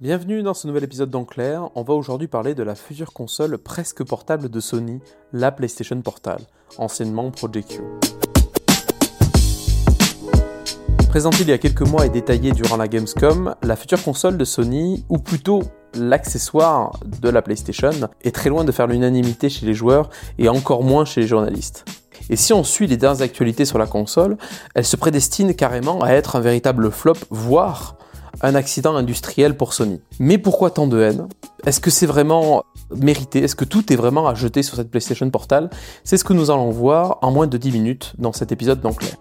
Bienvenue dans ce nouvel épisode d'Enclair. On va aujourd'hui parler de la future console presque portable de Sony, la PlayStation Portal, anciennement Project Q. Présentée il y a quelques mois et détaillée durant la Gamescom, la future console de Sony, ou plutôt l'accessoire de la PlayStation, est très loin de faire l'unanimité chez les joueurs et encore moins chez les journalistes. Et si on suit les dernières actualités sur la console, elle se prédestine carrément à être un véritable flop, voire un accident industriel pour Sony. Mais pourquoi tant de haine? Est-ce que c'est vraiment mérité? Est-ce que tout est vraiment à jeter sur cette PlayStation Portal? C'est ce que nous allons voir en moins de 10 minutes dans cet épisode d'Enclair.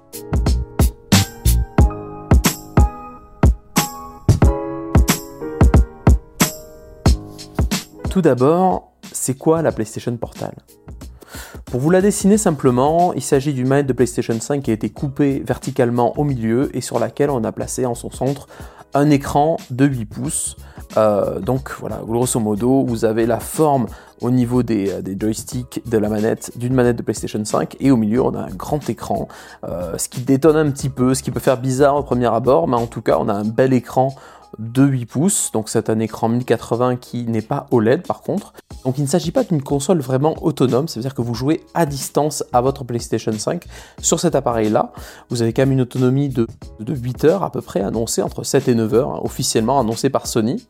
Tout d'abord, c'est quoi la PlayStation Portal? Pour vous la dessiner simplement, il s'agit d'une manette de PlayStation 5 qui a été coupée verticalement au milieu et sur laquelle on a placé en son centre un écran de 8 pouces. Euh, donc voilà, grosso modo, vous avez la forme au niveau des, euh, joysticks de la manette d'une manette de PlayStation 5 et au milieu on a un grand écran, euh, ce qui détonne un petit peu, ce qui peut faire bizarre au premier abord, mais en tout cas on a un bel écran de 8 pouces, donc c'est un écran 1080 qui n'est pas OLED par contre. Donc il ne s'agit pas d'une console vraiment autonome, c'est-à-dire que vous jouez à distance à votre PlayStation 5 sur cet appareil-là. Vous avez quand même une autonomie de, 8 heures à peu près annoncée, entre 7 et 9 heures, hein, officiellement annoncée par Sony.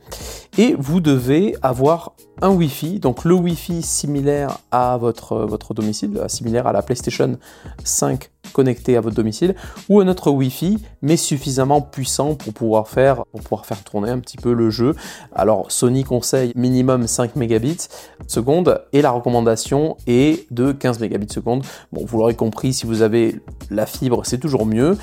Et vous devez avoir un Wi-Fi, donc le Wi-Fi similaire à votre, domicile, similaire à la PlayStation 5 connecté à votre domicile, ou un autre Wi-Fi, mais suffisamment puissant pour pouvoir faire, pour pouvoir faire tourner un petit peu le jeu. Alors Sony conseille minimum 5 mégabits seconde et la recommandation est de 15 mégabits seconde. Bon, vous l'aurez compris, si vous avez la fibre, c'est toujours mieux.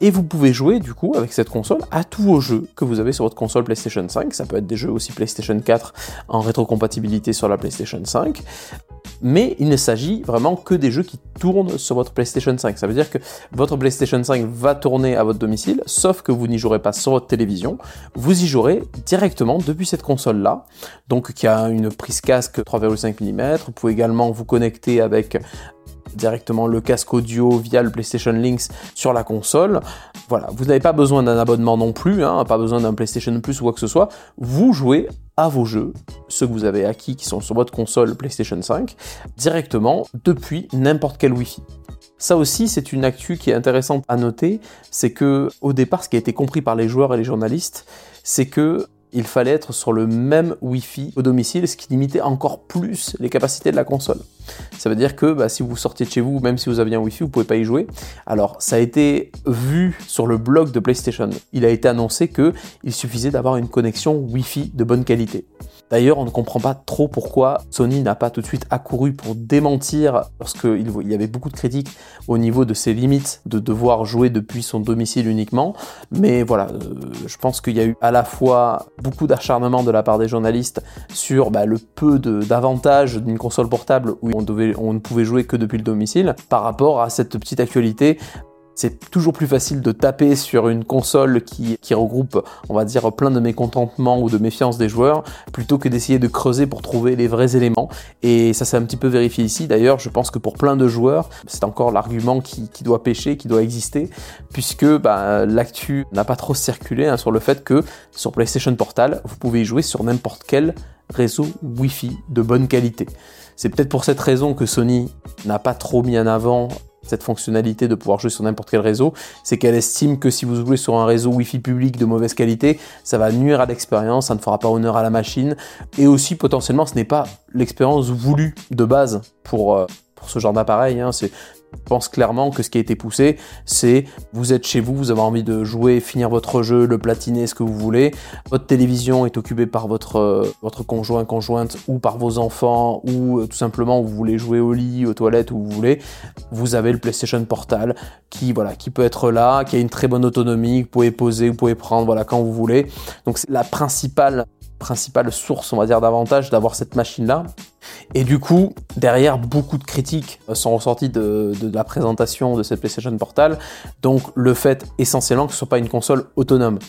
Et vous pouvez jouer du coup avec cette console à tous vos jeux que vous avez sur votre console PlayStation 5. Ça peut être des jeux aussi PlayStation 4 en rétrocompatibilité sur la PlayStation 5 mais il ne s'agit vraiment que des jeux qui tournent sur votre PlayStation 5. Ça veut dire que votre PlayStation 5 va tourner à votre domicile, sauf que vous n'y jouerez pas sur votre télévision, vous y jouerez directement depuis cette console-là, donc qui a une prise casque 3,5 mm. Vous pouvez également vous connecter avec directement le casque audio via le PlayStation Links sur la console. Voilà, vous n'avez pas besoin d'un abonnement non plus, hein, pas besoin d'un PlayStation Plus ou quoi que ce soit. Vous jouez à vos jeux, ceux que vous avez acquis qui sont sur votre console PlayStation 5, directement depuis n'importe quel Wi-Fi. Ça aussi, c'est une actu qui est intéressante à noter, c'est que au départ, ce qui a été compris par les joueurs et les journalistes, c'est que il fallait être sur le même Wi-Fi au domicile, ce qui limitait encore plus les capacités de la console. Ça veut dire que bah, si vous sortiez de chez vous, même si vous aviez un Wi-Fi, vous pouvez pas y jouer. Alors, ça a été vu sur le blog de PlayStation. Il a été annoncé que il suffisait d'avoir une connexion Wi-Fi de bonne qualité. D'ailleurs, on ne comprend pas trop pourquoi Sony n'a pas tout de suite accouru pour démentir lorsqu'il y avait beaucoup de critiques au niveau de ses limites de devoir jouer depuis son domicile uniquement. Mais voilà, euh, je pense qu'il y a eu à la fois beaucoup d'acharnement de la part des journalistes sur bah, le peu d'avantages d'une console portable où on ne pouvait jouer que depuis le domicile par rapport à cette petite actualité c'est toujours plus facile de taper sur une console qui, regroupe, on va dire, plein de mécontentements ou de méfiance des joueurs, plutôt que d'essayer de creuser pour trouver les vrais éléments. Et ça s'est un petit peu vérifié ici. D'ailleurs, je pense que pour plein de joueurs, c'est encore l'argument qui, doit pêcher, qui doit exister, puisque bah, l'actu n'a pas trop circulé hein, sur le fait que sur PlayStation Portal, vous pouvez y jouer sur n'importe quel réseau Wi-Fi de bonne qualité. C'est peut-être pour cette raison que Sony n'a pas trop mis en avant cette fonctionnalité de pouvoir jouer sur n'importe quel réseau, c'est qu'elle estime que si vous jouez sur un réseau Wi-Fi public de mauvaise qualité, ça va nuire à l'expérience, ça ne fera pas honneur à la machine, et aussi potentiellement ce n'est pas l'expérience voulue de base pour, euh, ce genre d'appareil. Hein. Pense clairement que ce qui a été poussé, c'est vous êtes chez vous, vous avez envie de jouer, finir votre jeu, le platiner, ce que vous voulez. Votre télévision est occupée par votre, euh, votre conjoint, conjointe ou par vos enfants ou euh, tout simplement vous voulez jouer au lit, aux toilettes, où vous voulez. Vous avez le PlayStation Portal qui, voilà, qui peut être là, qui a une très bonne autonomie, vous pouvez poser, vous pouvez prendre voilà, quand vous voulez. Donc c'est la principale principale source, on va dire, d'avantage d'avoir cette machine-là. Et du coup, derrière, beaucoup de critiques sont ressorties de, la présentation de cette PlayStation Portal. Donc, le fait essentiellement que ce soit pas une console autonome.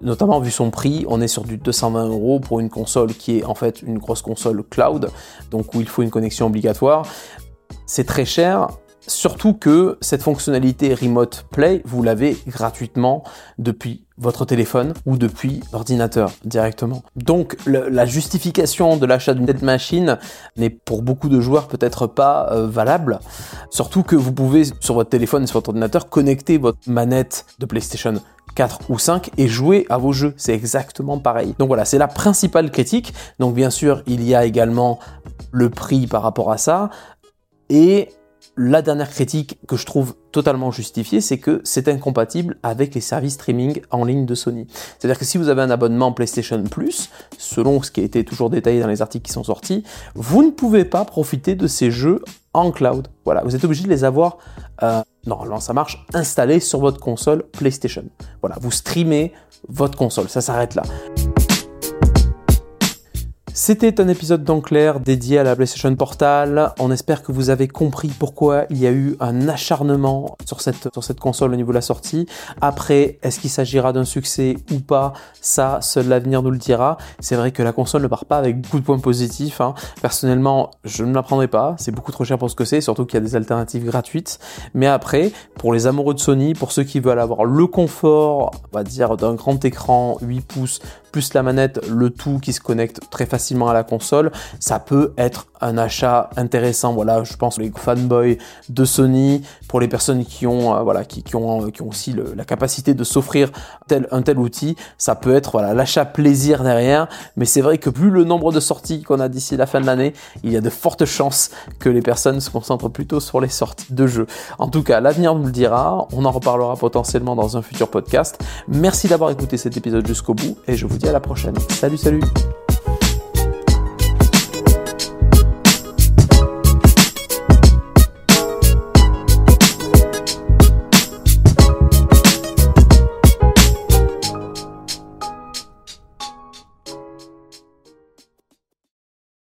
Notamment vu son prix, on est sur du 220 euros pour une console qui est en fait une grosse console cloud, donc où il faut une connexion obligatoire. C'est très cher, Surtout que cette fonctionnalité Remote Play, vous l'avez gratuitement depuis votre téléphone ou depuis l'ordinateur directement. Donc la justification de l'achat d'une tête machine n'est pour beaucoup de joueurs peut-être pas euh, valable, surtout que vous pouvez sur votre téléphone et sur votre ordinateur connecter votre manette de PlayStation 4 ou 5 et jouer à vos jeux. C'est exactement pareil. Donc voilà, c'est la principale critique. Donc bien sûr, il y a également le prix par rapport à ça. Et la dernière critique que je trouve totalement justifiée, c'est que c'est incompatible avec les services streaming en ligne de Sony. C'est-à-dire que si vous avez un abonnement PlayStation Plus, selon ce qui a été toujours détaillé dans les articles qui sont sortis, vous ne pouvez pas profiter de ces jeux en cloud. Voilà, vous êtes obligé de les avoir, euh, normalement ça marche, installés sur votre console PlayStation. Voilà, vous streamez votre console, ça s'arrête là. C'était un épisode d'Enclair dédié à la PlayStation Portal. On espère que vous avez compris pourquoi il y a eu un acharnement sur cette, console au niveau de la sortie. Après, est-ce qu'il s'agira d'un succès ou pas? Ça, seul l'avenir nous le dira. C'est vrai que la console ne part pas avec beaucoup de points positifs. Hein. Personnellement, je ne la prendrai pas. C'est beaucoup trop cher pour ce que c'est, surtout qu'il y a des alternatives gratuites. Mais après, pour les amoureux de Sony, pour ceux qui veulent avoir le confort, on va dire, d'un grand écran 8 pouces plus la manette, le tout qui se connecte très facilement à la console, ça peut être un achat intéressant. Voilà, je pense les fanboys de Sony, pour les personnes qui ont, euh, voilà, qui, ont, qui ont aussi la capacité de s'offrir tel, un tel outil, ça peut être voilà l'achat plaisir derrière. Mais c'est vrai que plus le nombre de sorties qu'on a d'ici la fin de l'année, il y a de fortes chances que les personnes se concentrent plutôt sur les sorties de jeux. En tout cas, l'avenir nous le dira. On en reparlera potentiellement dans un futur podcast. Merci d'avoir écouté cet épisode jusqu'au bout et je vous dis à la prochaine. Salut, salut